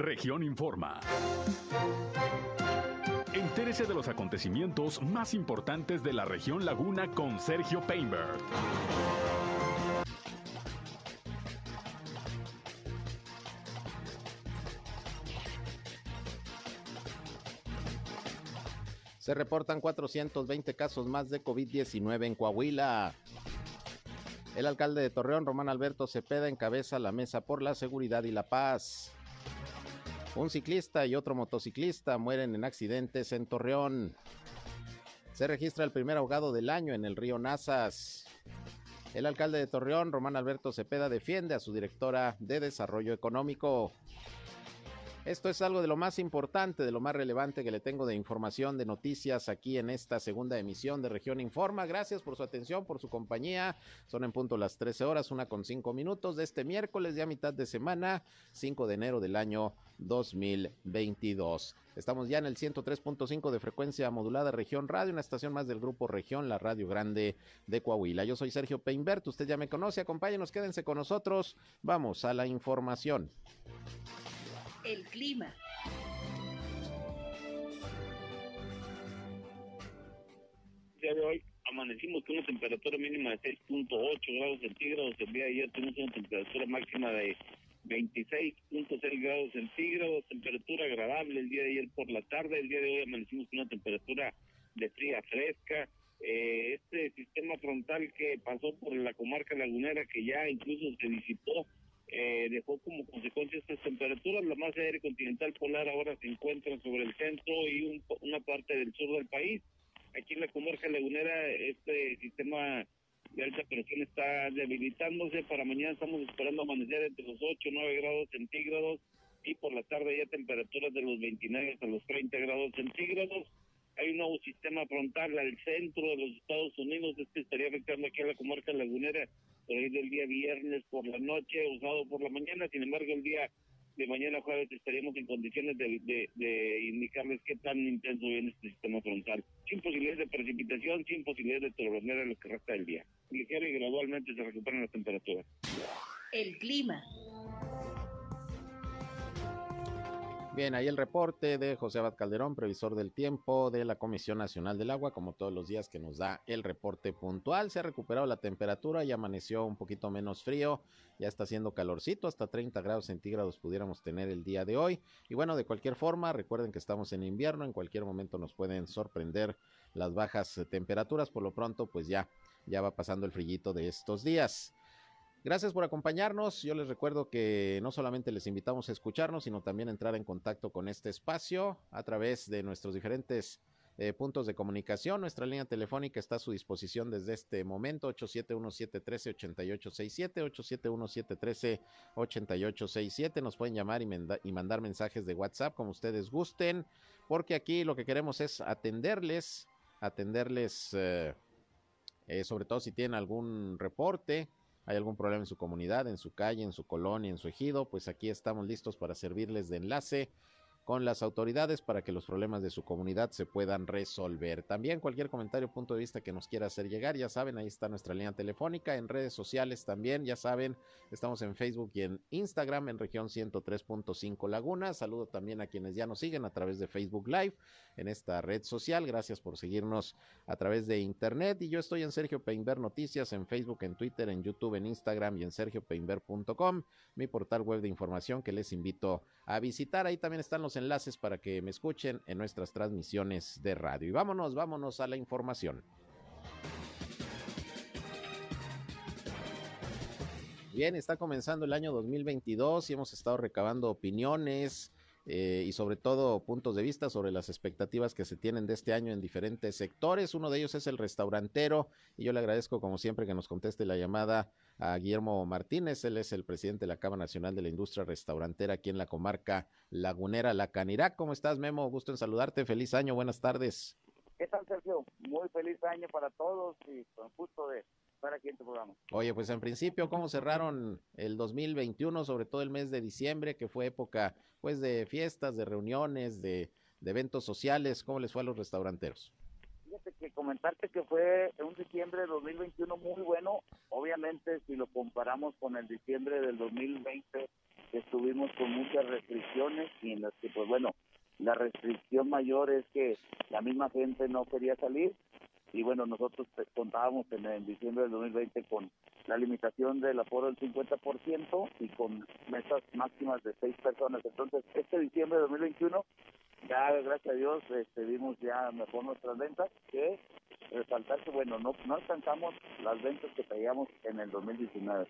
Región Informa. Entérese de los acontecimientos más importantes de la región Laguna con Sergio Painberg. Se reportan 420 casos más de COVID-19 en Coahuila. El alcalde de Torreón, Román Alberto Cepeda, encabeza la mesa por la seguridad y la paz. Un ciclista y otro motociclista mueren en accidentes en Torreón. Se registra el primer ahogado del año en el río Nazas. El alcalde de Torreón, Román Alberto Cepeda, defiende a su directora de Desarrollo Económico. Esto es algo de lo más importante, de lo más relevante que le tengo de información, de noticias aquí en esta segunda emisión de Región Informa. Gracias por su atención, por su compañía. Son en punto las 13 horas, una con cinco minutos de este miércoles, ya mitad de semana, 5 de enero del año 2022. Estamos ya en el 103.5 de frecuencia modulada Región Radio, una estación más del grupo Región, la Radio Grande de Coahuila. Yo soy Sergio Peinbert, usted ya me conoce, acompáñenos, quédense con nosotros. Vamos a la información el clima. El día de hoy amanecimos con una temperatura mínima de 6.8 grados centígrados. El día de ayer tuvimos una temperatura máxima de 26.6 grados centígrados, temperatura agradable el día de ayer por la tarde. El día de hoy amanecimos con una temperatura de fría fresca. Eh, este sistema frontal que pasó por la comarca lagunera, que ya incluso se disipó eh, dejó como consecuencia estas temperaturas. La masa aérea continental polar ahora se encuentra sobre el centro y una parte del sur del país. Aquí en la comarca lagunera este sistema de alta presión está debilitándose. Para mañana estamos esperando amanecer entre los 8 y 9 grados centígrados y por la tarde ya temperaturas de los 29 hasta los 30 grados centígrados. Hay un nuevo sistema frontal al centro de los Estados Unidos, este estaría afectando aquí a la comarca lagunera ahí del día viernes por la noche usado por la mañana, sin embargo el día de mañana jueves estaríamos en condiciones de, indicarles qué tan intenso viene este sistema frontal, sin posibilidades de precipitación, sin posibilidades de tormenta en lo que resta del día. Ligero y gradualmente se recuperan las temperaturas. El clima. Bien, ahí el reporte de José Abad Calderón, previsor del tiempo de la Comisión Nacional del Agua, como todos los días que nos da el reporte puntual. Se ha recuperado la temperatura y amaneció un poquito menos frío, ya está haciendo calorcito, hasta 30 grados centígrados pudiéramos tener el día de hoy. Y bueno, de cualquier forma, recuerden que estamos en invierno, en cualquier momento nos pueden sorprender las bajas temperaturas, por lo pronto pues ya, ya va pasando el frillito de estos días. Gracias por acompañarnos. Yo les recuerdo que no solamente les invitamos a escucharnos, sino también a entrar en contacto con este espacio a través de nuestros diferentes eh, puntos de comunicación. Nuestra línea telefónica está a su disposición desde este momento, 871-713-8867, 871-713-8867. Nos pueden llamar y, mandar mensajes de WhatsApp como ustedes gusten, porque aquí lo que queremos es atenderles, atenderles, eh, eh, sobre todo si tienen algún reporte hay algún problema en su comunidad, en su calle, en su colonia, en su ejido, pues aquí estamos listos para servirles de enlace con las autoridades para que los problemas de su comunidad se puedan resolver. También cualquier comentario punto de vista que nos quiera hacer llegar, ya saben, ahí está nuestra línea telefónica, en redes sociales también, ya saben, estamos en Facebook y en Instagram en región 103.5 Laguna. Saludo también a quienes ya nos siguen a través de Facebook Live en esta red social. Gracias por seguirnos a través de internet y yo estoy en Sergio Peinber Noticias en Facebook, en Twitter, en YouTube, en Instagram y en sergiopeinber.com, mi portal web de información que les invito a visitar. Ahí también están los enlaces para que me escuchen en nuestras transmisiones de radio. Y vámonos, vámonos a la información. Bien, está comenzando el año 2022 y hemos estado recabando opiniones, eh, y sobre todo puntos de vista sobre las expectativas que se tienen de este año en diferentes sectores. Uno de ellos es el restaurantero y yo le agradezco como siempre que nos conteste la llamada a Guillermo Martínez. Él es el presidente de la Cámara Nacional de la Industria Restaurantera aquí en la comarca lagunera La Canirac. ¿Cómo estás, Memo? Gusto en saludarte. Feliz año. Buenas tardes. ¿Qué tal, Sergio? Muy feliz año para todos y con gusto de programa. Oye, pues en principio, ¿cómo cerraron el 2021, sobre todo el mes de diciembre, que fue época pues de fiestas, de reuniones, de, de eventos sociales? ¿Cómo les fue a los restauranteros? Fíjate que comentarte que fue un diciembre de 2021 muy bueno. Obviamente, si lo comparamos con el diciembre del 2020, estuvimos con muchas restricciones y en las que, pues bueno, la restricción mayor es que la misma gente no quería salir y bueno, nosotros contábamos en, diciembre del 2020 con la limitación del aforo del 50% y con mesas máximas de seis personas. Entonces, este diciembre de 2021 ya gracias a Dios este, vimos ya mejor nuestras ventas que resaltar que bueno no no alcanzamos las ventas que traíamos en el 2019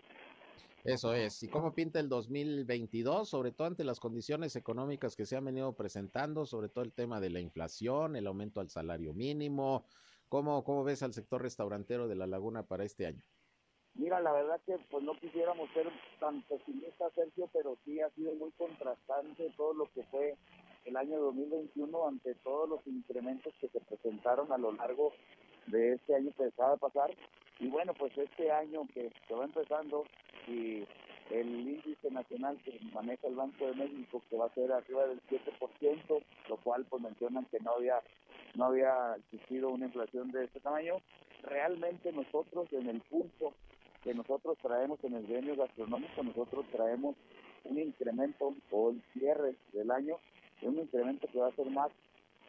eso es. ¿Y cómo pinta el 2022? Sobre todo ante las condiciones económicas que se han venido presentando, sobre todo el tema de la inflación, el aumento al salario mínimo. ¿Cómo, cómo ves al sector restaurantero de la Laguna para este año? Mira, la verdad que pues no quisiéramos ser tan pesimistas, Sergio, pero sí ha sido muy contrastante todo lo que fue el año 2021 ante todos los incrementos que se presentaron a lo largo de este año que acaba de pasar. Y bueno, pues este año que se va empezando y el índice nacional que maneja el Banco de México que va a ser arriba del 7%, lo cual pues mencionan que no había no había existido una inflación de este tamaño. Realmente nosotros en el pulso que nosotros traemos en el gremio gastronómico, nosotros traemos un incremento o el cierre del año, un incremento que va a ser más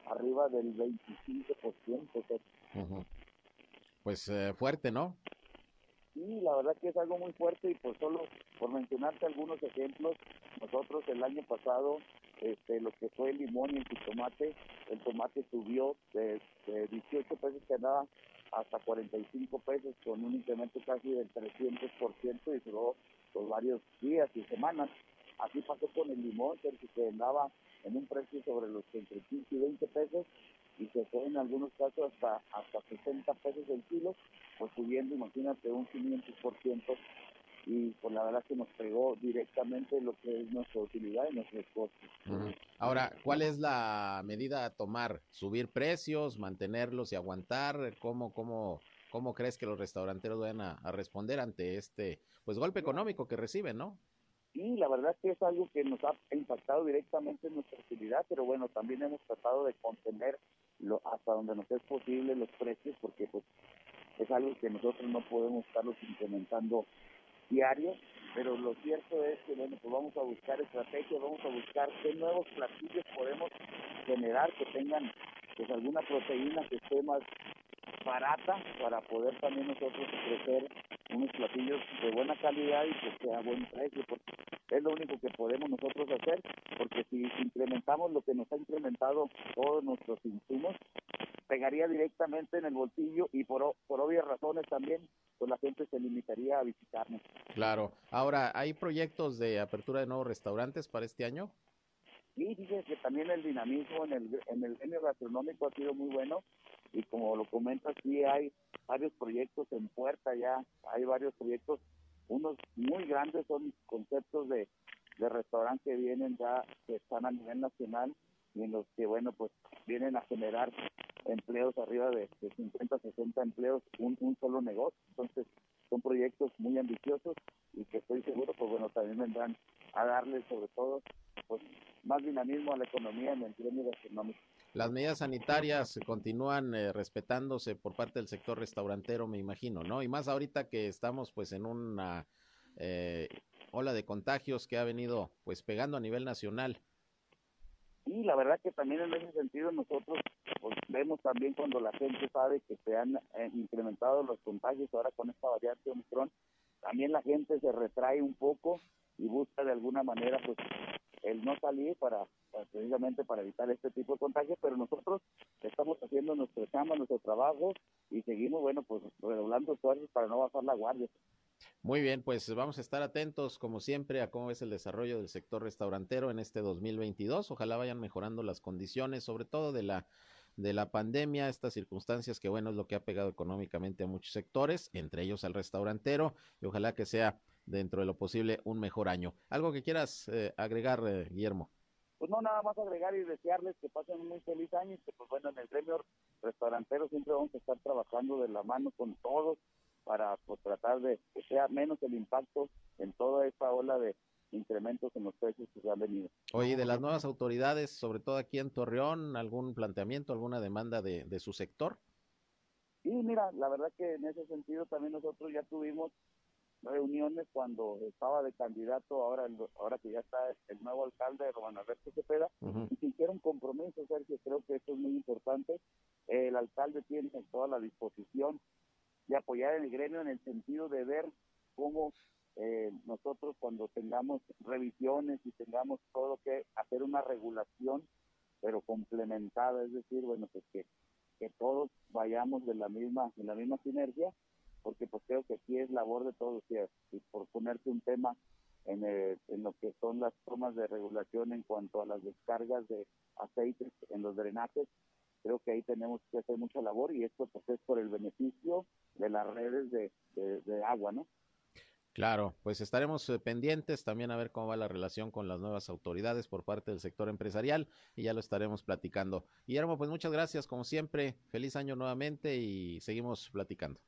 arriba del 25%. Pues eh, fuerte, ¿no? Sí, la verdad que es algo muy fuerte y por solo por mencionarte algunos ejemplos, nosotros el año pasado, este, lo que fue el limón y el tomate, el tomate subió de, 18 pesos que andaba hasta 45 pesos con un incremento casi del 300% y duró por varios días y semanas. Así pasó con el limón, que andaba en un precio sobre los entre 15 y 20 pesos y se fue en algunos casos hasta hasta 60 pesos el kilo, pues subiendo, imagínate, un 500% y pues la verdad que nos pegó directamente lo que es nuestra utilidad y nuestros costos. Ahora, ¿cuál es la medida a tomar? ¿Subir precios, mantenerlos y aguantar? ¿Cómo, cómo, cómo crees que los restauranteros van a, a responder ante este pues golpe económico que reciben, no? y la verdad que es algo que nos ha impactado directamente en nuestra actividad, pero bueno, también hemos tratado de contener lo, hasta donde nos es posible los precios, porque pues es algo que nosotros no podemos estarlos incrementando diario, pero lo cierto es que bueno, pues vamos a buscar estrategias, vamos a buscar qué nuevos platillos podemos generar que tengan pues alguna proteína que esté más barata para poder también nosotros ofrecer unos platillos de buena calidad y que sea buen precio, porque es lo único que podemos nosotros hacer, porque si incrementamos lo que nos ha incrementado todos nuestros insumos, pegaría directamente en el bolsillo y por, por obvias razones también, pues la gente se limitaría a visitarnos. Claro. Ahora, ¿hay proyectos de apertura de nuevos restaurantes para este año? Sí, fíjese que también el dinamismo en el, en el gremio gastronómico ha sido muy bueno y como lo comentas, sí hay varios proyectos en puerta ya, hay varios proyectos, unos muy grandes son conceptos de, de restaurante que vienen ya, que están a nivel nacional y en los que, bueno, pues vienen a generar empleos arriba de, de 50, 60 empleos, un, un solo negocio. Entonces, son proyectos muy ambiciosos y que estoy seguro, pues bueno, también vendrán a darle sobre todo pues más dinamismo a la economía en el gremio gastronómico. Las medidas sanitarias continúan eh, respetándose por parte del sector restaurantero, me imagino, ¿no? Y más ahorita que estamos pues en una eh, ola de contagios que ha venido pues pegando a nivel nacional. Y la verdad que también en ese sentido nosotros pues, vemos también cuando la gente sabe que se han eh, incrementado los contagios ahora con esta variante Omicron, también la gente se retrae un poco y busca de alguna manera pues el no salir para, precisamente para evitar este tipo de contagios, pero nosotros estamos haciendo nuestro chamba, nuestro trabajo y seguimos, bueno, pues redoblando esfuerzos para no bajar la guardia. Muy bien, pues vamos a estar atentos, como siempre, a cómo es el desarrollo del sector restaurantero en este 2022. Ojalá vayan mejorando las condiciones, sobre todo de la de la pandemia, estas circunstancias que bueno es lo que ha pegado económicamente a muchos sectores, entre ellos al restaurantero, y ojalá que sea dentro de lo posible un mejor año. ¿Algo que quieras eh, agregar, eh, Guillermo? Pues no, nada más agregar y desearles que pasen un muy feliz año y que pues bueno, en el gremio restaurantero siempre vamos a estar trabajando de la mano con todos para pues, tratar de que sea menos el impacto en toda esta ola de incrementos en los precios que se han venido. Oye, de las nuevas autoridades, sobre todo aquí en Torreón, ¿algún planteamiento, alguna demanda de, de su sector? Sí, mira, la verdad que en ese sentido también nosotros ya tuvimos reuniones cuando estaba de candidato, ahora ahora que ya está el nuevo alcalde, Román Alberto Cepeda, y se hicieron compromisos, Sergio, creo que esto es muy importante. El alcalde tiene toda la disposición de apoyar el gremio en el sentido de ver cómo eh, nosotros cuando tengamos revisiones y tengamos todo que hacer una regulación, pero complementada, es decir, bueno, pues que, que todos vayamos de la misma, de la misma sinergia porque pues creo que aquí es labor de todos y por ponerte un tema en, en lo que son las tomas de regulación en cuanto a las descargas de aceites en los drenajes, creo que ahí tenemos que hacer mucha labor y esto pues es por el beneficio de las redes de, de, agua, ¿no? Claro, pues estaremos eh, pendientes también a ver cómo va la relación con las nuevas autoridades por parte del sector empresarial y ya lo estaremos platicando. Guillermo, pues muchas gracias como siempre, feliz año nuevamente y seguimos platicando.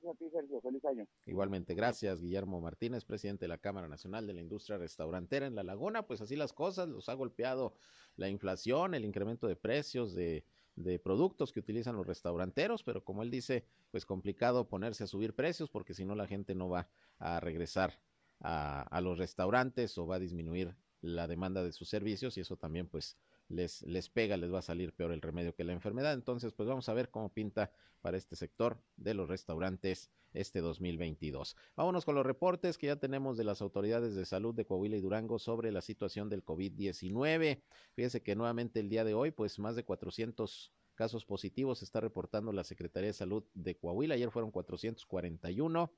Gracias a ti, Sergio. Feliz año. Igualmente, gracias, Guillermo Martínez, presidente de la Cámara Nacional de la Industria Restaurantera en La Laguna. Pues así las cosas, los ha golpeado la inflación, el incremento de precios de, de productos que utilizan los restauranteros, pero como él dice, pues complicado ponerse a subir precios porque si no la gente no va a regresar a, a los restaurantes o va a disminuir la demanda de sus servicios y eso también pues les, les pega, les va a salir peor el remedio que la enfermedad. Entonces, pues vamos a ver cómo pinta para este sector de los restaurantes este 2022. Vámonos con los reportes que ya tenemos de las autoridades de salud de Coahuila y Durango sobre la situación del COVID-19. Fíjese que nuevamente el día de hoy, pues más de 400 casos positivos está reportando la Secretaría de Salud de Coahuila. Ayer fueron 441.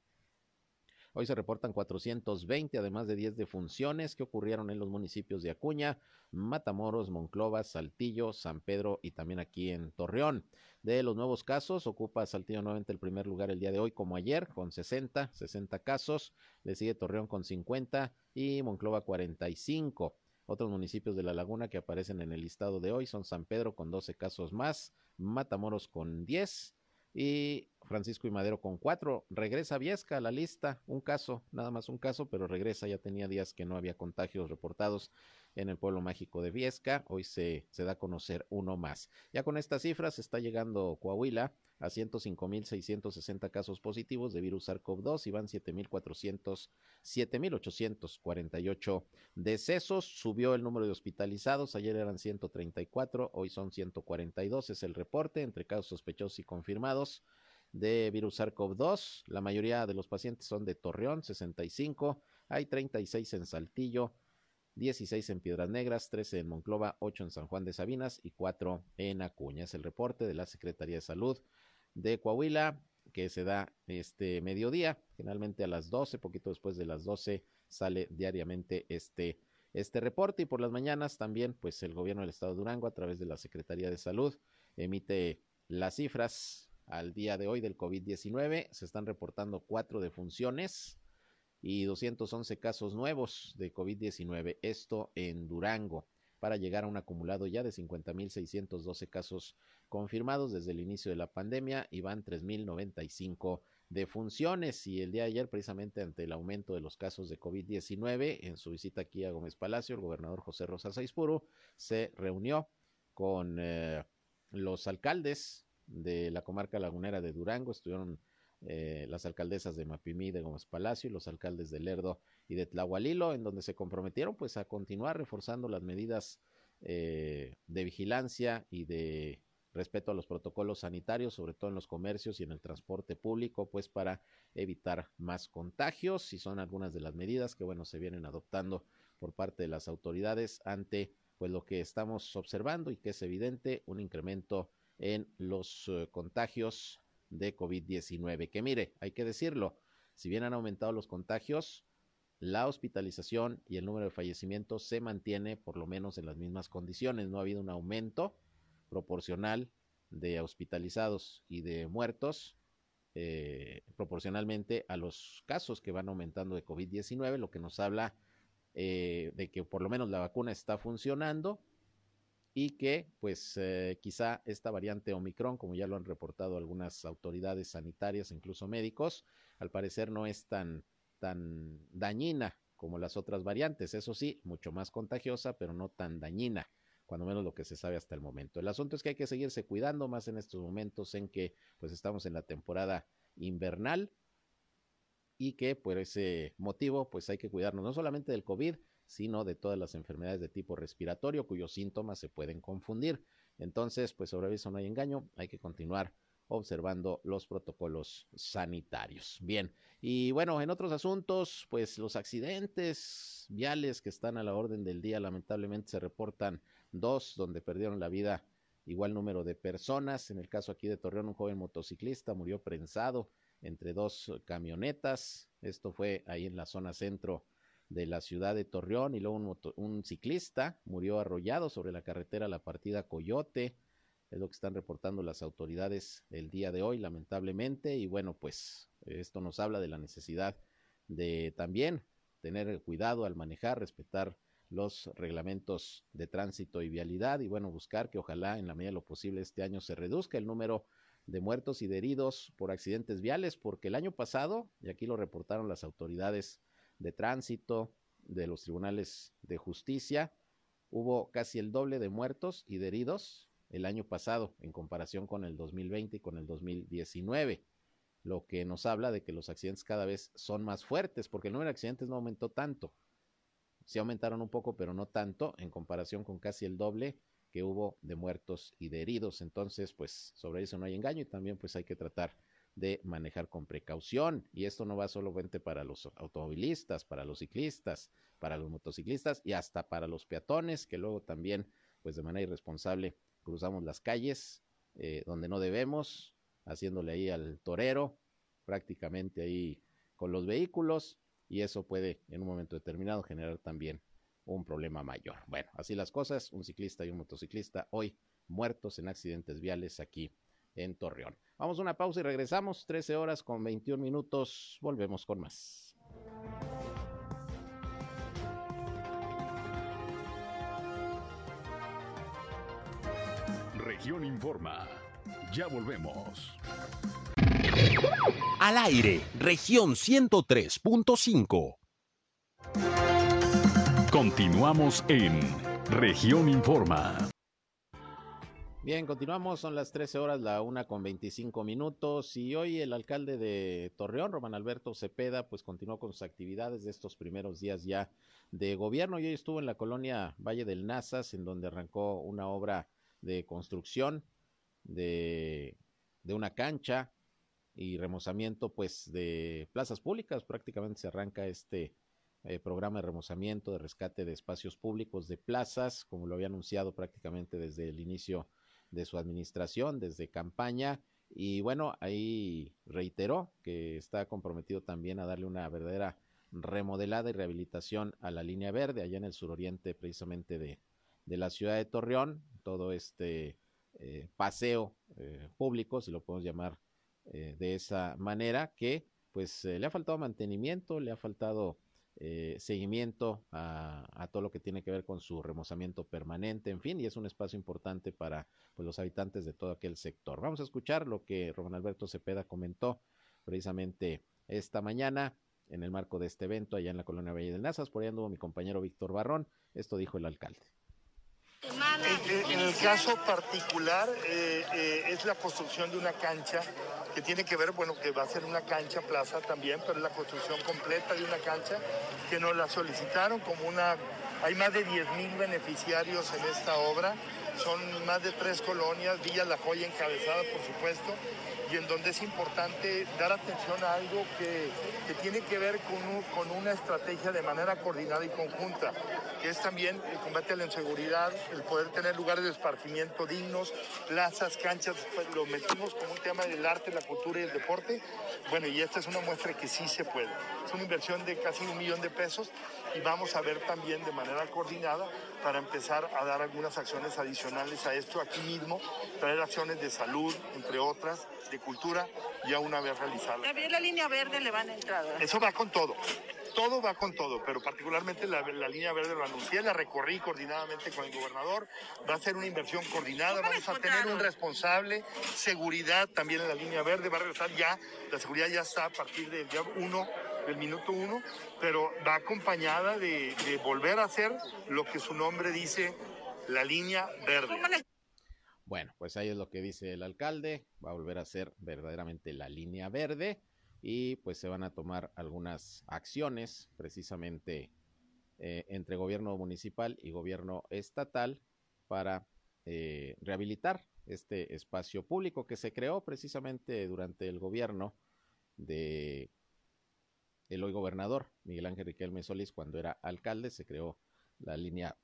Hoy se reportan 420, además de 10 defunciones que ocurrieron en los municipios de Acuña, Matamoros, Monclova, Saltillo, San Pedro y también aquí en Torreón. De los nuevos casos, ocupa Saltillo nuevamente el primer lugar el día de hoy, como ayer, con 60, 60 casos. Le sigue Torreón con 50 y Monclova 45. Otros municipios de la laguna que aparecen en el listado de hoy son San Pedro con 12 casos más, Matamoros con 10, y Francisco y Madero con cuatro. Regresa Viesca a la lista, un caso, nada más un caso, pero regresa, ya tenía días que no había contagios reportados en el pueblo mágico de Viesca. Hoy se, se da a conocer uno más. Ya con estas cifras está llegando Coahuila a 105.660 casos positivos de virus SARS-CoV-2 y van 7.400, 7.848 decesos. Subió el número de hospitalizados. Ayer eran 134, hoy son 142. Es el reporte entre casos sospechosos y confirmados de virus SARS-CoV-2. La mayoría de los pacientes son de Torreón, 65. Hay 36 en Saltillo, 16 en Piedras Negras, 13 en Monclova, 8 en San Juan de Sabinas y 4 en Acuña. Es el reporte de la Secretaría de Salud de Coahuila que se da este mediodía, generalmente a las 12, poquito después de las 12 sale diariamente este este reporte y por las mañanas también pues el gobierno del estado de Durango a través de la Secretaría de Salud emite las cifras al día de hoy del COVID-19. Se están reportando cuatro defunciones y 211 casos nuevos de COVID-19. Esto en Durango para llegar a un acumulado ya de 50.612 casos confirmados desde el inicio de la pandemia y van 3.095 defunciones. Y el día de ayer, precisamente ante el aumento de los casos de COVID-19, en su visita aquí a Gómez Palacio, el gobernador José Rosa Saizpuro se reunió con eh, los alcaldes de la comarca lagunera de Durango, estuvieron eh, las alcaldesas de Mapimí, de Gómez Palacio y los alcaldes de Lerdo y de Tlahualilo, en donde se comprometieron pues a continuar reforzando las medidas eh, de vigilancia y de respeto a los protocolos sanitarios, sobre todo en los comercios y en el transporte público, pues para evitar más contagios. Y son algunas de las medidas que bueno se vienen adoptando por parte de las autoridades ante pues lo que estamos observando y que es evidente un incremento en los eh, contagios de COVID-19. Que mire, hay que decirlo, si bien han aumentado los contagios, la hospitalización y el número de fallecimientos se mantiene por lo menos en las mismas condiciones. No ha habido un aumento proporcional de hospitalizados y de muertos eh, proporcionalmente a los casos que van aumentando de COVID-19, lo que nos habla eh, de que por lo menos la vacuna está funcionando y que pues eh, quizá esta variante Omicron, como ya lo han reportado algunas autoridades sanitarias, incluso médicos, al parecer no es tan, tan dañina como las otras variantes. Eso sí, mucho más contagiosa, pero no tan dañina, cuando menos lo que se sabe hasta el momento. El asunto es que hay que seguirse cuidando más en estos momentos en que pues estamos en la temporada invernal y que por ese motivo pues hay que cuidarnos no solamente del COVID, sino de todas las enfermedades de tipo respiratorio cuyos síntomas se pueden confundir. Entonces, pues sobre eso no hay engaño, hay que continuar observando los protocolos sanitarios. Bien, y bueno, en otros asuntos, pues los accidentes viales que están a la orden del día, lamentablemente se reportan dos donde perdieron la vida igual número de personas. En el caso aquí de Torreón, un joven motociclista murió prensado entre dos camionetas. Esto fue ahí en la zona centro de la ciudad de Torreón y luego un, un ciclista murió arrollado sobre la carretera La Partida Coyote. Es lo que están reportando las autoridades el día de hoy, lamentablemente. Y bueno, pues esto nos habla de la necesidad de también tener cuidado al manejar, respetar los reglamentos de tránsito y vialidad y bueno, buscar que ojalá en la medida de lo posible este año se reduzca el número de muertos y de heridos por accidentes viales, porque el año pasado, y aquí lo reportaron las autoridades de tránsito de los tribunales de justicia, hubo casi el doble de muertos y de heridos el año pasado en comparación con el 2020 y con el 2019, lo que nos habla de que los accidentes cada vez son más fuertes, porque el número de accidentes no aumentó tanto, sí aumentaron un poco, pero no tanto en comparación con casi el doble que hubo de muertos y de heridos. Entonces, pues sobre eso no hay engaño y también pues hay que tratar de manejar con precaución. Y esto no va solamente para los automovilistas, para los ciclistas, para los motociclistas y hasta para los peatones, que luego también, pues de manera irresponsable, cruzamos las calles eh, donde no debemos, haciéndole ahí al torero, prácticamente ahí con los vehículos y eso puede en un momento determinado generar también un problema mayor. Bueno, así las cosas, un ciclista y un motociclista hoy muertos en accidentes viales aquí en Torreón. Vamos a una pausa y regresamos, 13 horas con 21 minutos, volvemos con más. Región Informa, ya volvemos. Al aire, región 103.5. Continuamos en región Informa. Bien, continuamos, son las 13 horas, la una con 25 minutos y hoy el alcalde de Torreón, Román Alberto Cepeda, pues continuó con sus actividades de estos primeros días ya de gobierno y hoy estuvo en la colonia Valle del Nazas, en donde arrancó una obra de construcción de, una cancha y remozamiento pues de plazas públicas. Prácticamente se arranca este eh, programa de remozamiento, de rescate de espacios públicos, de plazas, como lo había anunciado prácticamente desde el inicio de su administración, desde campaña. Y bueno, ahí reiteró que está comprometido también a darle una verdadera remodelada y rehabilitación a la línea verde allá en el suroriente precisamente de, de la ciudad de Torreón, todo este eh, paseo eh, público, si lo podemos llamar eh, de esa manera que pues le ha faltado mantenimiento, le ha faltado eh, seguimiento a, todo lo que tiene que ver con su remozamiento permanente, en fin, y es un espacio importante para pues, los habitantes de todo aquel sector. Vamos a escuchar lo que Román Alberto Cepeda comentó precisamente esta mañana en el marco de este evento allá en la colonia Valle del Nazas, por ahí anduvo mi compañero Víctor Barrón, esto dijo el alcalde. En el caso particular eh, eh, es la construcción de una cancha que tiene que ver, bueno, que va a ser una cancha plaza también, pero es la construcción completa de una cancha que nos la solicitaron como una... Hay más de 10 mil beneficiarios en esta obra, son más de tres colonias, Villa La Joya encabezada, por supuesto, y en donde es importante dar atención a algo que, que tiene que ver con, con, una estrategia de manera coordinada y conjunta, que es también el combate a la inseguridad, el poder tener lugares de esparcimiento dignos, plazas, canchas, pues lo metimos como un tema del arte, la cultura y el deporte. Bueno, y esta es una muestra que sí se puede. Es una inversión de casi un millón de pesos y vamos a ver también de manera coordinada para empezar a dar algunas acciones adicionales a esto aquí mismo, traer acciones de salud, entre otras, de cultura, ya una vez realizada. También la línea verde le van a entrar. Eso va con todo. Todo va con todo, pero particularmente la, la, línea verde lo anuncié, la recorrí coordinadamente con el gobernador. Va a ser una inversión coordinada, vamos a tener un responsable, seguridad también en la línea verde, va a regresar ya, la seguridad ya está a partir del día 1 del minuto uno, pero va acompañada de, de, volver a hacer lo que su nombre dice, la línea verde. Bueno, pues ahí es lo que dice el alcalde, va a volver a ser verdaderamente la línea verde, y pues se van a tomar algunas acciones precisamente eh, entre gobierno municipal y gobierno estatal para eh, rehabilitar este espacio público que se creó precisamente durante el gobierno de el hoy gobernador Miguel Ángel Riquelme Solís cuando era alcalde, se creó la línea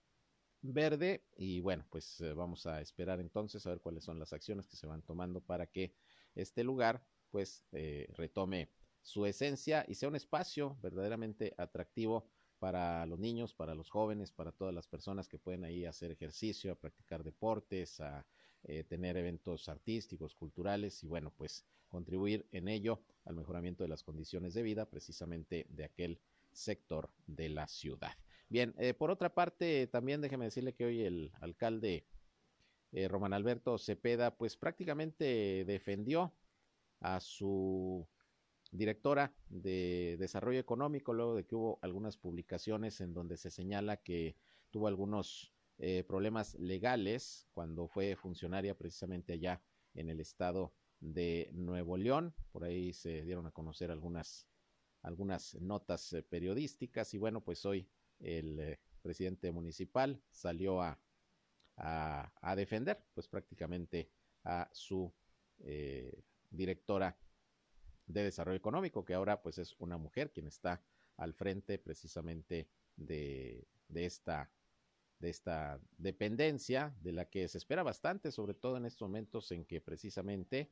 verde y bueno, pues eh, vamos a esperar entonces a ver cuáles son las acciones que se van tomando para que este lugar pues eh, retome su esencia y sea un espacio verdaderamente atractivo para los niños, para los jóvenes, para todas las personas que pueden ahí hacer ejercicio, a practicar deportes, a eh, tener eventos artísticos, culturales y bueno, pues contribuir en ello al mejoramiento de las condiciones de vida precisamente de aquel sector de la ciudad. Bien, eh, por otra parte, también déjeme decirle que hoy el alcalde eh, Román Alberto Cepeda, pues prácticamente defendió a su directora de Desarrollo Económico, luego de que hubo algunas publicaciones en donde se señala que tuvo algunos eh, problemas legales cuando fue funcionaria precisamente allá en el estado de Nuevo León. Por ahí se dieron a conocer algunas, algunas notas eh, periodísticas y bueno, pues hoy el eh, presidente municipal salió a, a, defender pues prácticamente a su directora de Desarrollo Económico, que ahora pues es una mujer quien está al frente precisamente de, de esta de esta dependencia de la que se espera bastante, sobre todo en estos momentos en que precisamente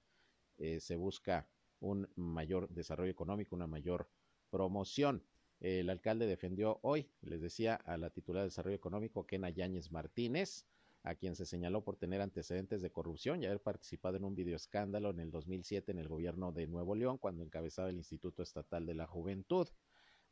eh, se busca un mayor desarrollo económico, una mayor promoción. El alcalde defendió hoy, les decía, a la titular de Desarrollo Económico, Kena Yáñez Martínez, a quien se señaló por tener antecedentes de corrupción y haber participado en un videoescándalo en el 2007 en el gobierno de Nuevo León, cuando encabezaba el Instituto Estatal de la Juventud.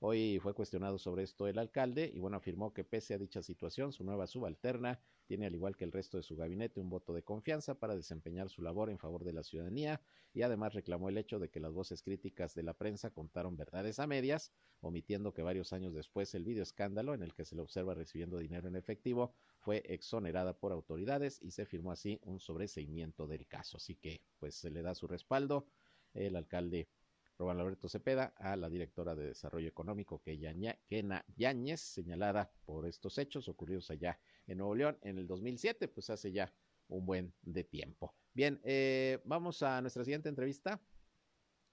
Hoy fue cuestionado sobre esto el alcalde y bueno, afirmó que pese a dicha situación, su nueva subalterna tiene al igual que el resto de su gabinete un voto de confianza para desempeñar su labor en favor de la ciudadanía y además reclamó el hecho de que las voces críticas de la prensa contaron verdades a medias, omitiendo que varios años después el video escándalo en el que se le observa recibiendo dinero en efectivo fue exonerada por autoridades y se firmó así un sobreseimiento del caso. Así que pues se le da su respaldo el alcalde Roban Alberto Cepeda, a la directora de Desarrollo Económico, Kena Yáñez, señalada por estos hechos ocurridos allá en Nuevo León en el 2007, pues hace ya un buen de tiempo. Bien, eh, vamos a nuestra siguiente entrevista.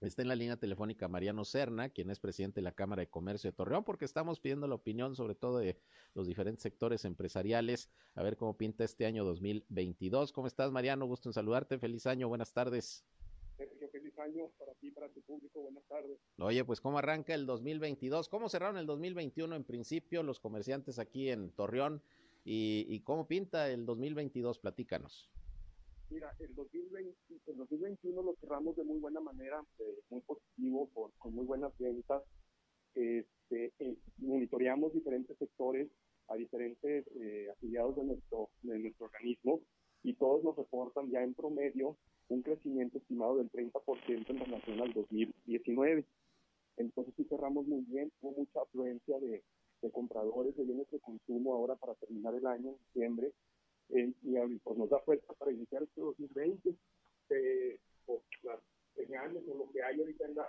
Está en la línea telefónica Mariano Serna, quien es presidente de la Cámara de Comercio de Torreón, porque estamos pidiendo la opinión sobre todo de los diferentes sectores empresariales, a ver cómo pinta este año 2022. ¿Cómo estás, Mariano? Gusto en saludarte. Feliz año, buenas tardes año para ti, para tu público. Buenas tardes. Oye, pues ¿cómo arranca el 2022? ¿Cómo cerraron el 2021 en principio los comerciantes aquí en Torreón? ¿Y, cómo pinta el 2022? Platícanos. Mira, el, 2020, el 2021 lo cerramos de muy buena manera, muy positivo, con, muy buenas ventas. Este, eh, monitoreamos diferentes sectores a diferentes eh, afiliados de nuestro, de nuestro organismo y todos nos reportan ya en promedio un crecimiento estimado del 30% en relación al 2019. Entonces sí cerramos muy bien, hubo mucha afluencia de, compradores de bienes de consumo ahora para terminar el año en diciembre eh, y pues nos da fuerza para iniciar este 2020 eh, por las señales o lo que hay ahorita en la,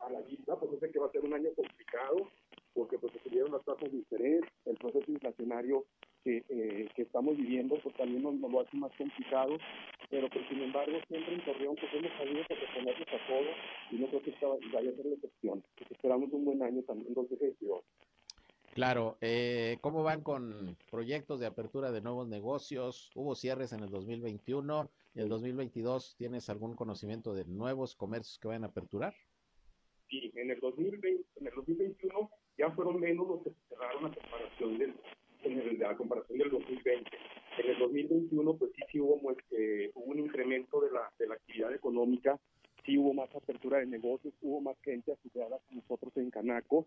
a la vista, pues sé que va a ser un año complicado porque pues subieron las tasas de interés, el proceso inflacionario que, eh, que estamos viviendo pues también nos, lo hace más complicado, pero pues sin embargo siempre en Torreón pues hemos salido a reponernos a todo y no creo que esta vaya a ser la excepción. Pues, esperamos un buen año también 2022. Claro, eh, ¿cómo van con proyectos de apertura de nuevos negocios? ¿Hubo cierres en el 2021? ¿En el 2022 tienes algún conocimiento de nuevos comercios que vayan a aperturar? Sí, en el 2020, en el 2021 ya fueron menos los que cerraron a comparación del, en el, la comparación del 2020. En el 2021, pues sí, sí hubo, eh, hubo un incremento de la, actividad económica, sí hubo más apertura de negocios, hubo más gente asociada con nosotros en Canaco.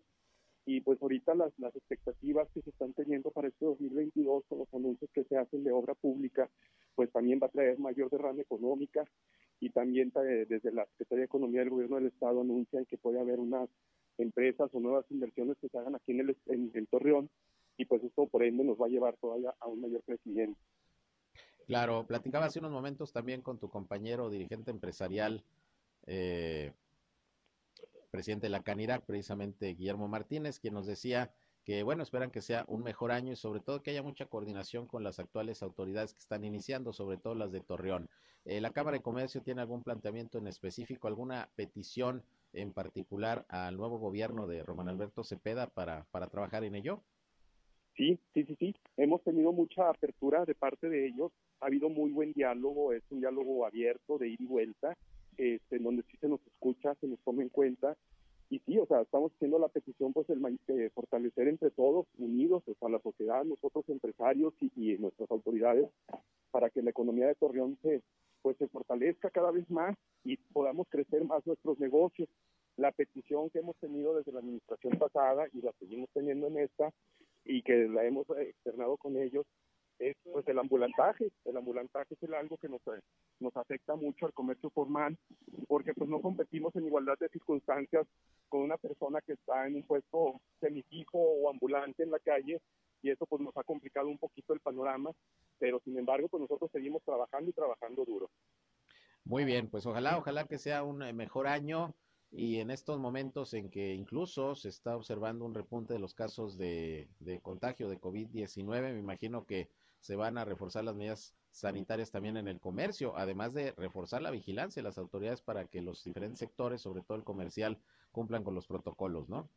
Y pues ahorita las, expectativas que se están teniendo para este 2022 con los anuncios que se hacen de obra pública, pues también va a traer mayor derrama económica y también eh, desde la Secretaría de Economía del Gobierno del Estado anuncian que puede haber unas empresas o nuevas inversiones que se hagan aquí en el, en Torreón y pues esto por ende nos va a llevar todavía a un mayor crecimiento. Claro, platicaba hace unos momentos también con tu compañero dirigente empresarial, eh, presidente de la Canirac, precisamente Guillermo Martínez, quien nos decía que bueno, esperan que sea un mejor año y sobre todo que haya mucha coordinación con las actuales autoridades que están iniciando, sobre todo las de Torreón. Eh, ¿La Cámara de Comercio tiene algún planteamiento en específico, alguna petición en particular al nuevo gobierno de Román Alberto Cepeda para, para trabajar en ello? Sí, sí, sí, sí. Hemos tenido mucha apertura de parte de ellos. Ha habido muy buen diálogo, es un diálogo abierto de ir y vuelta, este, en donde sí se nos escucha, se nos toma en cuenta y sí, o sea, estamos haciendo la petición, pues, el eh, fortalecer entre todos, unidos, o sea, la sociedad, nosotros empresarios y, nuestras autoridades, para que la economía de Torreón se, pues, se fortalezca cada vez más y podamos crecer más nuestros negocios. La petición que hemos tenido desde la administración pasada y la seguimos teniendo en esta y que la hemos externado con ellos es pues el ambulantaje. El ambulantaje es algo que nos, nos afecta mucho al comercio formal porque pues no competimos en igualdad de circunstancias con una persona que está en un puesto semifijo o ambulante en la calle y eso pues nos ha complicado un poquito el panorama, pero sin embargo pues nosotros seguimos trabajando y trabajando duro. Muy bien, pues ojalá, ojalá que sea un eh, mejor año y en estos momentos en que incluso se está observando un repunte de los casos de, contagio de COVID-19, me imagino que se van a reforzar las medidas sanitarias también en el comercio, además de reforzar la vigilancia de las autoridades para que los diferentes sectores, sobre todo el comercial, cumplan con los protocolos, ¿no?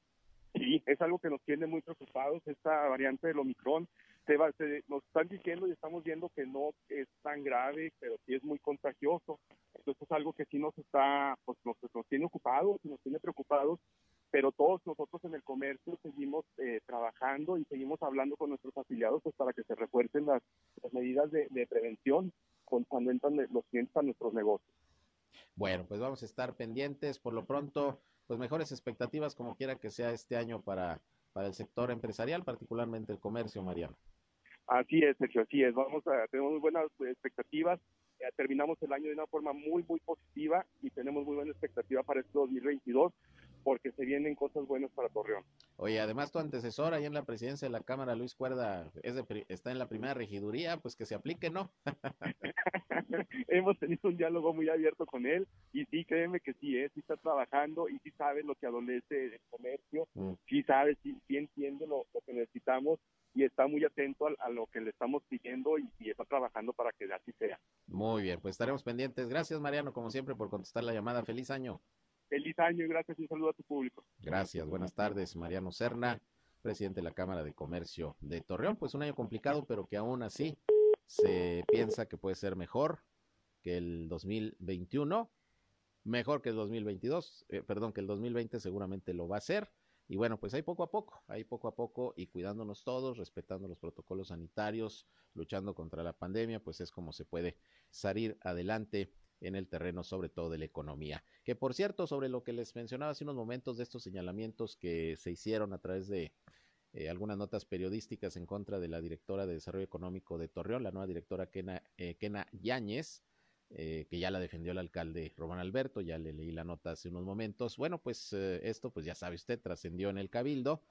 Sí, es algo que nos tiene muy preocupados, esta variante del Omicron. Se va, nos están diciendo y estamos viendo que no es tan grave, pero sí es muy contagioso. Entonces es algo que sí nos está, pues nos, nos tiene ocupados, nos tiene preocupados pero todos nosotros en el comercio seguimos eh, trabajando y seguimos hablando con nuestros afiliados pues, para que se refuercen las, medidas de, prevención con, cuando entran los clientes a nuestros negocios. Bueno, pues vamos a estar pendientes. Por lo pronto, pues mejores expectativas como quiera que sea este año para, para el sector empresarial, particularmente el comercio, Mariano. Así es, Sergio, así es. Vamos a, tenemos muy buenas expectativas. terminamos el año de una forma muy, muy positiva y tenemos muy buena expectativa para este 2022 porque se vienen cosas buenas para Torreón. Oye, además tu antecesor ahí en la presidencia de la Cámara, Luis Cuerda, es está en la primera regiduría, pues que se aplique, ¿no? Hemos tenido un diálogo muy abierto con él y sí, créeme que sí, ¿eh? sí está trabajando y sí sabe lo que adolece el comercio, mm. sí sabe, sí, entiende lo, que necesitamos y está muy atento a, lo que le estamos pidiendo y, y, está trabajando para que así sea. Muy bien, pues estaremos pendientes. Gracias, Mariano, como siempre, por contestar la llamada. Feliz año. Feliz año y gracias y un saludo a tu público. Gracias, buenas tardes, Mariano Serna, presidente de la Cámara de Comercio de Torreón. Pues un año complicado, pero que aún así se piensa que puede ser mejor que el 2021, mejor que el 2022, eh, perdón, que el 2020 seguramente lo va a ser. Y bueno, pues ahí poco a poco, ahí poco a poco y cuidándonos todos, respetando los protocolos sanitarios, luchando contra la pandemia, pues es como se puede salir adelante en el terreno sobre todo de la economía. Que por cierto, sobre lo que les mencionaba hace unos momentos de estos señalamientos que se hicieron a través de eh, algunas notas periodísticas en contra de la directora de Desarrollo Económico de Torreón, la nueva directora Kena, eh, Kena Yáñez, eh, que ya la defendió el alcalde Román Alberto, ya le leí la nota hace unos momentos. Bueno, pues esto, pues ya sabe usted, trascendió en el Cabildo.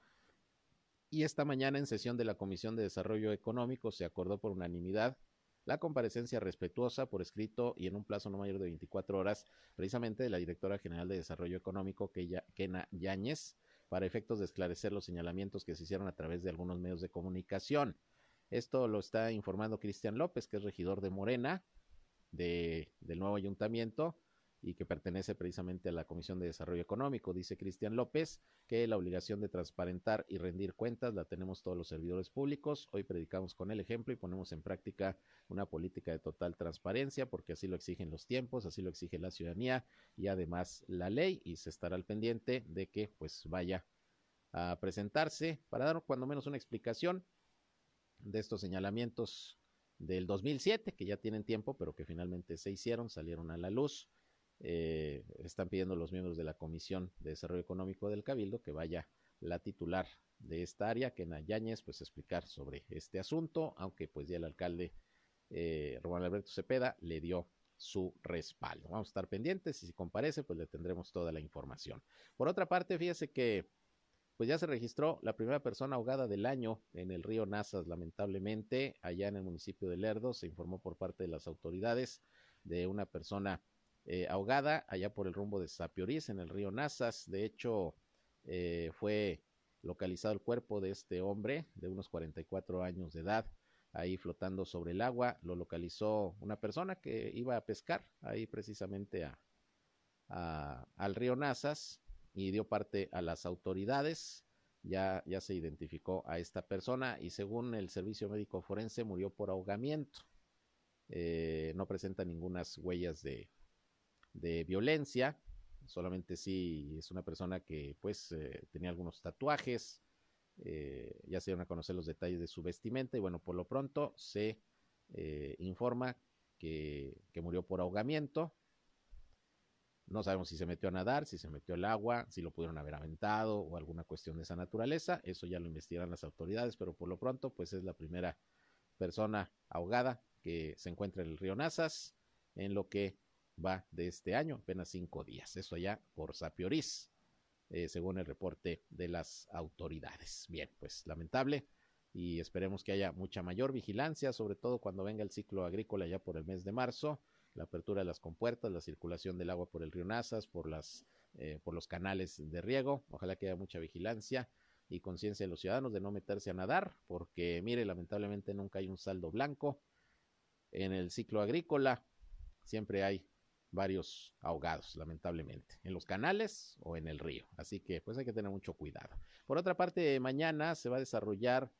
Y esta mañana en sesión de la Comisión de Desarrollo Económico se acordó por unanimidad la comparecencia respetuosa por escrito y en un plazo no mayor de 24 horas, precisamente de la directora general de Desarrollo Económico, Kena Yáñez, para efectos de esclarecer los señalamientos que se hicieron a través de algunos medios de comunicación. Esto lo está informando Cristian López, que es regidor de Morena, de, del nuevo ayuntamiento, y que pertenece precisamente a la Comisión de Desarrollo Económico. Dice Cristian López que la obligación de transparentar y rendir cuentas la tenemos todos los servidores públicos. Hoy predicamos con el ejemplo y ponemos en práctica una política de total transparencia porque así lo exigen los tiempos, así lo exige la ciudadanía y además la ley y se estará al pendiente de que pues vaya a presentarse para dar cuando menos una explicación de estos señalamientos del 2007 que ya tienen tiempo pero que finalmente se hicieron, salieron a la luz eh, están pidiendo los miembros de la Comisión de Desarrollo Económico del Cabildo que vaya la titular de esta área, que Yáñez, pues explicar sobre este asunto, aunque pues ya el alcalde eh, Román Alberto Cepeda le dio su respaldo. Vamos a estar pendientes y si comparece, pues le tendremos toda la información. Por otra parte, fíjese que pues ya se registró la primera persona ahogada del año en el río Nazas, lamentablemente, allá en el municipio de Lerdo, se informó por parte de las autoridades de una persona eh, ahogada allá por el rumbo de Sapiorís, en el río Nazas. De hecho, eh, fue localizado el cuerpo de este hombre de unos 44 años de edad, ahí flotando sobre el agua. Lo localizó una persona que iba a pescar ahí precisamente a, al río Nazas y dio parte a las autoridades. Ya, ya se identificó a esta persona y según el servicio médico forense murió por ahogamiento. Eh, no presenta ninguna huellas de, de violencia, solamente si es una persona que pues eh, tenía algunos tatuajes, eh, ya se dieron a conocer los detalles de su vestimenta y bueno, por lo pronto se eh, informa que, que, murió por ahogamiento. No sabemos si se metió a nadar, si se metió al agua, si lo pudieron haber aventado o alguna cuestión de esa naturaleza. Eso ya lo investigarán las autoridades, pero por lo pronto pues es la primera persona ahogada que se encuentra en el río Nazas, en lo que va de este año, apenas cinco días. Eso ya por Sapiorís, eh, según el reporte de las autoridades. Bien, pues lamentable y esperemos que haya mucha mayor vigilancia, sobre todo cuando venga el ciclo agrícola ya por el mes de marzo, la apertura de las compuertas, la circulación del agua por el río Nazas, por las eh, por los canales de riego. Ojalá que haya mucha vigilancia y conciencia de los ciudadanos de no meterse a nadar, porque mire, lamentablemente nunca hay un saldo blanco. En el ciclo agrícola siempre hay varios ahogados, lamentablemente, en los canales o en el río. Así que pues hay que tener mucho cuidado. Por otra parte, mañana se va a desarrollar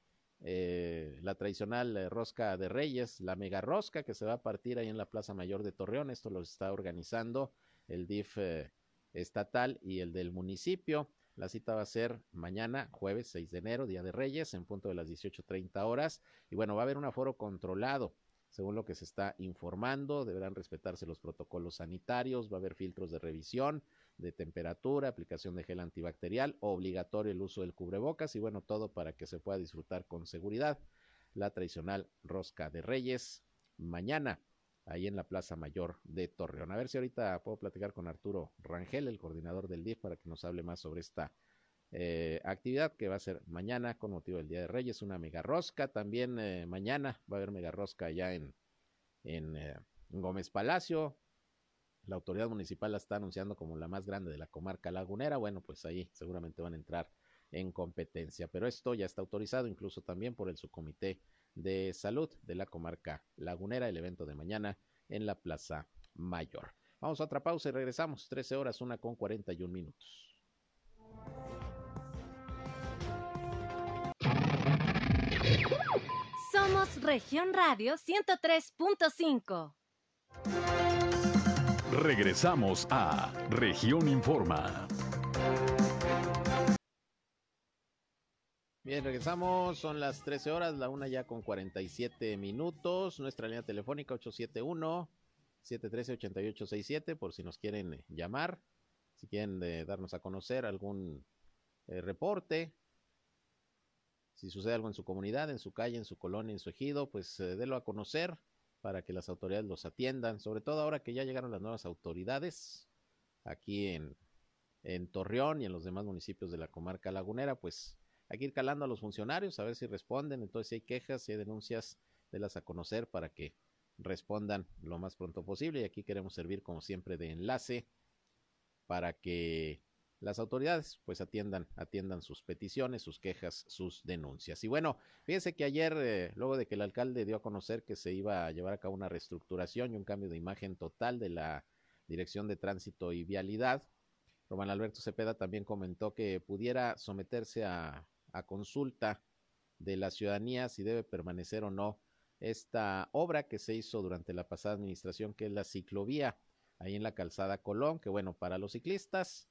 eh, la tradicional eh, rosca de Reyes, la mega rosca que se va a partir ahí en la Plaza Mayor de Torreón. Esto lo está organizando el DIF eh, estatal y el del municipio. La cita va a ser mañana, jueves 6 de enero, Día de Reyes, en punto de las 18.30 horas. Y bueno, va a haber un aforo controlado según lo que se está informando, deberán respetarse los protocolos sanitarios, va a haber filtros de revisión de temperatura, aplicación de gel antibacterial, obligatorio el uso del cubrebocas y bueno, todo para que se pueda disfrutar con seguridad la tradicional rosca de Reyes mañana ahí en la Plaza Mayor de Torreón. A ver si ahorita puedo platicar con Arturo Rangel, el coordinador del DIF, para que nos hable más sobre esta eh, actividad que va a ser mañana con motivo del Día de Reyes, una mega rosca. También eh, mañana va a haber mega rosca allá en, en, eh, Gómez Palacio. La autoridad municipal la está anunciando como la más grande de la comarca lagunera. Bueno, pues ahí seguramente van a entrar en competencia, pero esto ya está autorizado incluso también por el subcomité de salud de la comarca lagunera, el evento de mañana en la Plaza Mayor. Vamos a otra pausa y regresamos, 13 horas, una con 41 minutos. Somos Región Radio 103.5. Regresamos a Región Informa. Bien, regresamos, son las 13 horas, la una ya con 47 minutos. Nuestra línea telefónica 871-713-8867, por si nos quieren llamar, si quieren eh, darnos a conocer algún eh, reporte, si sucede algo en su comunidad, en su calle, en su colonia, en su ejido, pues eh, délo a conocer para que las autoridades los atiendan, sobre todo ahora que ya llegaron las nuevas autoridades aquí en, en Torreón y en los demás municipios de la comarca lagunera, pues hay que ir calando a los funcionarios a ver si responden, entonces si hay quejas, si hay denuncias, délas a conocer para que respondan lo más pronto posible y aquí queremos servir como siempre de enlace para que las autoridades pues atiendan, atiendan sus peticiones, sus quejas, sus denuncias. Y bueno, fíjense que ayer, eh, luego de que el alcalde dio a conocer que se iba a llevar a cabo una reestructuración y un cambio de imagen total de la Dirección de Tránsito y Vialidad, Román Alberto Cepeda también comentó que pudiera someterse a, a consulta de la ciudadanía si debe permanecer o no esta obra que se hizo durante la pasada administración, que es la ciclovía ahí en la calzada Colón, que bueno, para los ciclistas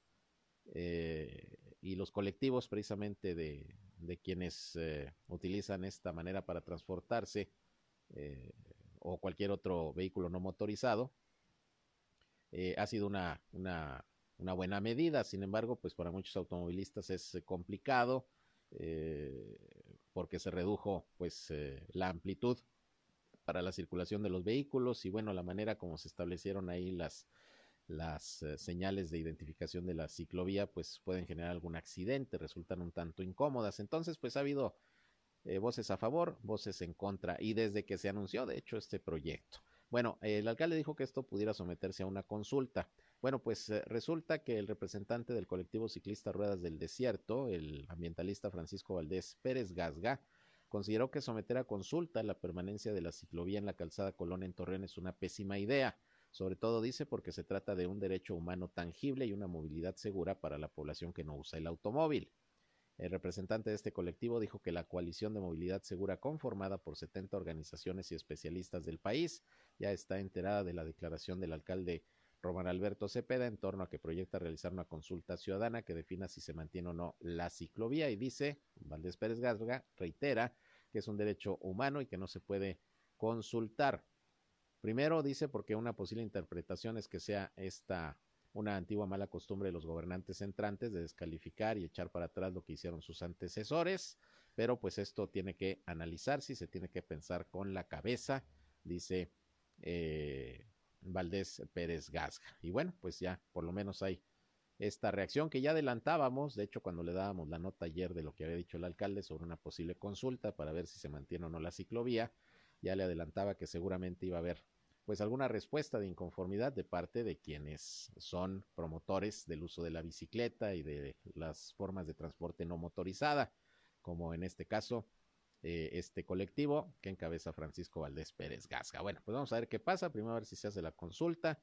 eh, y los colectivos precisamente de, quienes eh, utilizan esta manera para transportarse eh, o cualquier otro vehículo no motorizado, ha sido una, una, una, buena medida. Sin embargo, pues para muchos automovilistas es complicado porque se redujo pues la amplitud para la circulación de los vehículos y bueno, la manera como se establecieron ahí las, las eh, señales de identificación de la ciclovía pues pueden generar algún accidente, resultan un tanto incómodas. Entonces pues ha habido eh, voces a favor, voces en contra y desde que se anunció de hecho este proyecto Bueno, el alcalde dijo que esto pudiera someterse a una consulta. Bueno, pues eh, resulta que el representante del colectivo ciclista Ruedas del Desierto, el ambientalista Francisco Valdés Pérez Gasga, consideró que someter a consulta la permanencia de la ciclovía en la calzada Colón en Torreón es una pésima idea. Sobre todo dice porque se trata de un derecho humano tangible y una movilidad segura para la población que no usa el automóvil. El representante de este colectivo dijo que la coalición de movilidad segura conformada por 70 organizaciones y especialistas del país ya está enterada de la declaración del alcalde Román Alberto Cepeda en torno a que proyecta realizar una consulta ciudadana que defina si se mantiene o no la ciclovía y dice, Valdés Pérez Gasga reitera que es un derecho humano y que no se puede consultar. Primero dice porque una posible interpretación es que sea esta una antigua mala costumbre de los gobernantes entrantes de descalificar y echar para atrás lo que hicieron sus antecesores, pero pues esto tiene que analizarse y se tiene que pensar con la cabeza, dice eh, Valdés Pérez Gasga. Y bueno, pues ya por lo menos hay esta reacción que ya adelantábamos, de hecho cuando le dábamos la nota ayer de lo que había dicho el alcalde sobre una posible consulta para ver si se mantiene o no la ciclovía, ya le adelantaba que seguramente iba a haber pues alguna respuesta de inconformidad de parte de quienes son promotores del uso de la bicicleta y de las formas de transporte no motorizada, como en este caso eh, este colectivo que encabeza Francisco Valdés Pérez Gasga. Bueno, pues vamos a ver qué pasa, primero a ver si se hace la consulta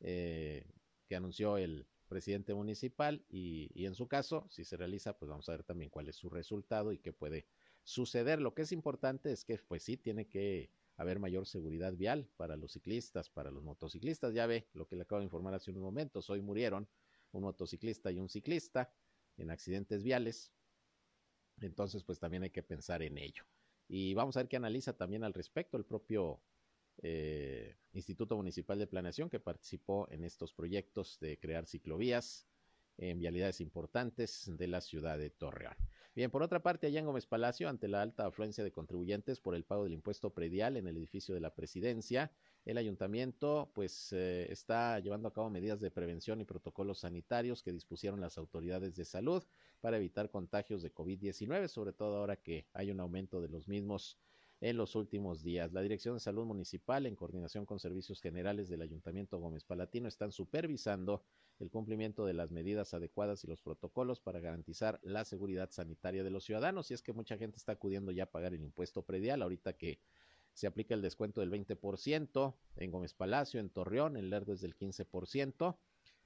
eh, que anunció el presidente municipal y, y en su caso, si se realiza, pues vamos a ver también cuál es su resultado y qué puede suceder. Lo que es importante es que pues sí tiene que haber mayor seguridad vial para los ciclistas, para los motociclistas. Ya ve lo que le acabo de informar hace unos momentos. Hoy murieron un motociclista y un ciclista en accidentes viales. Entonces, pues también hay que pensar en ello. Y vamos a ver qué analiza también al respecto el propio eh, Instituto Municipal de Planeación que participó en estos proyectos de crear ciclovías en vialidades importantes de la ciudad de Torreón. Bien, por otra parte, allá en Gómez Palacio, ante la alta afluencia de contribuyentes por el pago del impuesto predial en el edificio de la presidencia, el ayuntamiento pues eh, está llevando a cabo medidas de prevención y protocolos sanitarios que dispusieron las autoridades de salud para evitar contagios de COVID-19, sobre todo ahora que hay un aumento de los mismos en los últimos días. La Dirección de Salud Municipal, en coordinación con servicios generales del Ayuntamiento Gómez Palatino, están supervisando el cumplimiento de las medidas adecuadas y los protocolos para garantizar la seguridad sanitaria de los ciudadanos. Y es que mucha gente está acudiendo ya a pagar el impuesto predial, ahorita que se aplica el descuento del 20% en Gómez Palacio, en Torreón, en Lerdo es del 15%,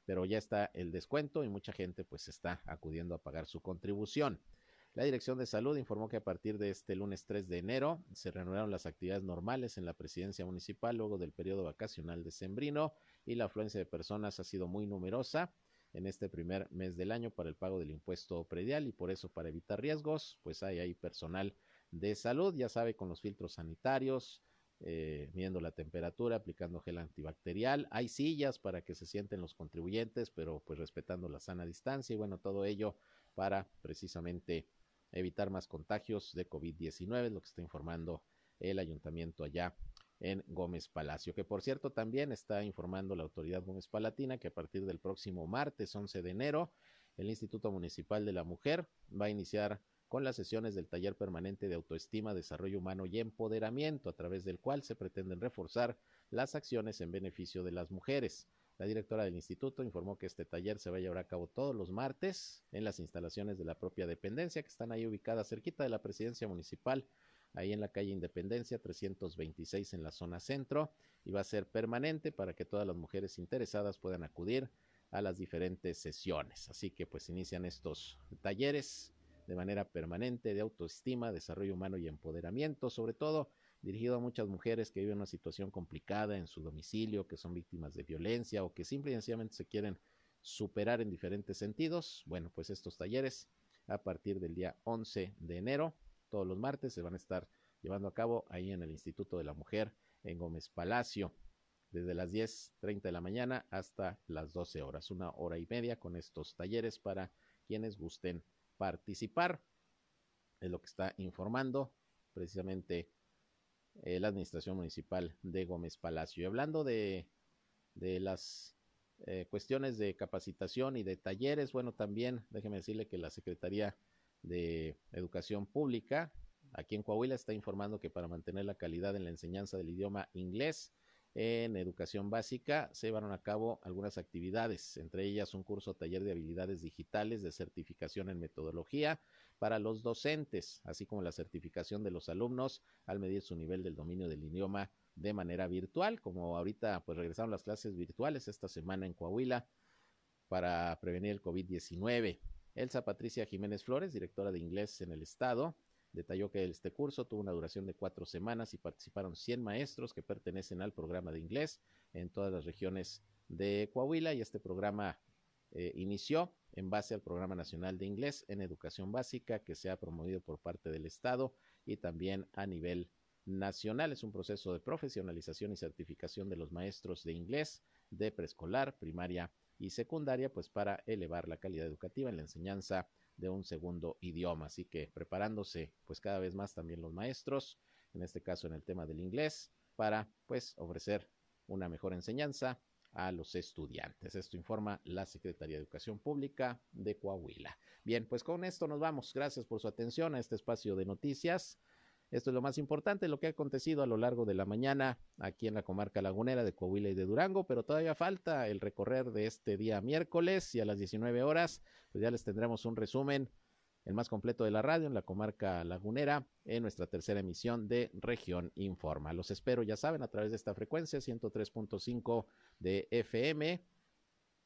pero ya está el descuento y mucha gente pues está acudiendo a pagar su contribución. La Dirección de Salud informó que a partir de este lunes 3 de enero se reanudaron las actividades normales en la presidencia municipal luego del periodo vacacional de Sembrino y la afluencia de personas ha sido muy numerosa en este primer mes del año para el pago del impuesto predial y por eso para evitar riesgos pues hay ahí personal de salud, ya sabe, con los filtros sanitarios, eh, midiendo la temperatura, aplicando gel antibacterial. Hay sillas para que se sienten los contribuyentes, pero pues respetando la sana distancia y bueno, todo ello para precisamente evitar más contagios de COVID-19, lo que está informando el ayuntamiento allá en Gómez Palacio, que por cierto también está informando la autoridad Gómez Palatina que a partir del próximo martes 11 de enero el Instituto Municipal de la Mujer va a iniciar con las sesiones del taller permanente de autoestima, desarrollo humano y empoderamiento, a través del cual se pretenden reforzar las acciones en beneficio de las mujeres. La directora del instituto informó que este taller se va a llevar a cabo todos los martes en las instalaciones de la propia dependencia, que están ahí ubicadas cerquita de la presidencia municipal, ahí en la calle Independencia 326 en la zona centro, y va a ser permanente para que todas las mujeres interesadas puedan acudir a las diferentes sesiones. Así que pues inician estos talleres de manera permanente de autoestima, desarrollo humano y empoderamiento, sobre todo dirigido a muchas mujeres que viven una situación complicada en su domicilio, que son víctimas de violencia o que simple y sencillamente se quieren superar en diferentes sentidos. Bueno, pues estos talleres a partir del día 11 de enero, todos los martes, se van a estar llevando a cabo ahí en el Instituto de la Mujer en Gómez Palacio, desde las 10.30 de la mañana hasta las 12 horas, una hora y media con estos talleres para quienes gusten participar. Es lo que está informando precisamente eh, la Administración Municipal de Gómez Palacio. Y hablando de, de las eh, cuestiones de capacitación y de talleres, bueno, también déjeme decirle que la Secretaría de Educación Pública aquí en Coahuila está informando que para mantener la calidad en la enseñanza del idioma inglés en educación básica se llevaron a cabo algunas actividades, entre ellas un curso taller de habilidades digitales de certificación en metodología para los docentes, así como la certificación de los alumnos al medir su nivel del dominio del idioma de manera virtual, como ahorita pues regresaron las clases virtuales esta semana en Coahuila para prevenir el COVID-19. Elsa Patricia Jiménez Flores, directora de inglés en el estado, Detalló que este curso tuvo una duración de cuatro semanas y participaron 100 maestros que pertenecen al programa de inglés en todas las regiones de Coahuila y este programa eh, inició en base al Programa Nacional de Inglés en Educación Básica que se ha promovido por parte del Estado y también a nivel nacional. Es un proceso de profesionalización y certificación de los maestros de inglés de preescolar, primaria y secundaria, pues para elevar la calidad educativa en la enseñanza de un segundo idioma. Así que preparándose pues cada vez más también los maestros, en este caso en el tema del inglés, para pues ofrecer una mejor enseñanza a los estudiantes. Esto informa la Secretaría de Educación Pública de Coahuila. Bien, pues con esto nos vamos. Gracias por su atención a este espacio de noticias. Esto es lo más importante, lo que ha acontecido a lo largo de la mañana aquí en la comarca lagunera de Coahuila y de Durango, pero todavía falta el recorrer de este día miércoles y a las 19 horas, pues ya les tendremos un resumen, el más completo de la radio en la comarca lagunera, en nuestra tercera emisión de Región Informa. Los espero, ya saben, a través de esta frecuencia 103.5 de FM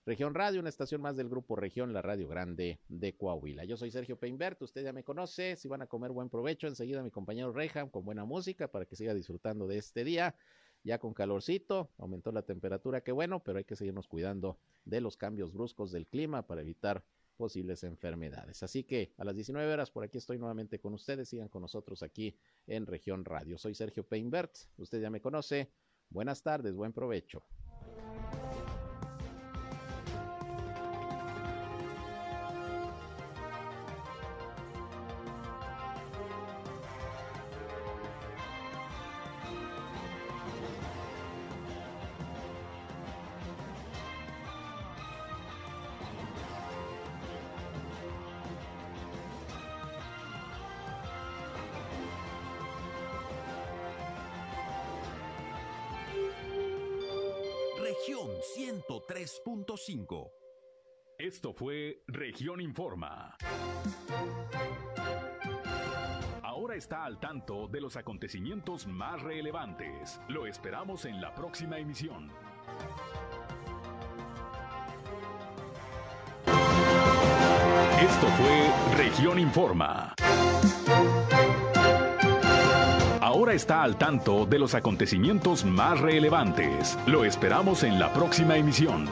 Región Radio, una estación más del grupo Región, la Radio Grande de Coahuila. Yo soy Sergio Peinbert, usted ya me conoce, si van a comer buen provecho, enseguida mi compañero Reja con buena música para que siga disfrutando de este día. Ya con calorcito, aumentó la temperatura, qué bueno, pero hay que seguirnos cuidando de los cambios bruscos del clima para evitar posibles enfermedades. Así que a las 19 horas por aquí estoy nuevamente con ustedes, sigan con nosotros aquí en Región Radio. Soy Sergio Peinbert, usted ya me conoce. Buenas tardes, buen provecho. Esto fue Región Informa. Ahora está al tanto de los acontecimientos más relevantes. Lo esperamos en la próxima emisión. Esto fue Región Informa. Ahora está al tanto de los acontecimientos más relevantes. Lo esperamos en la próxima emisión.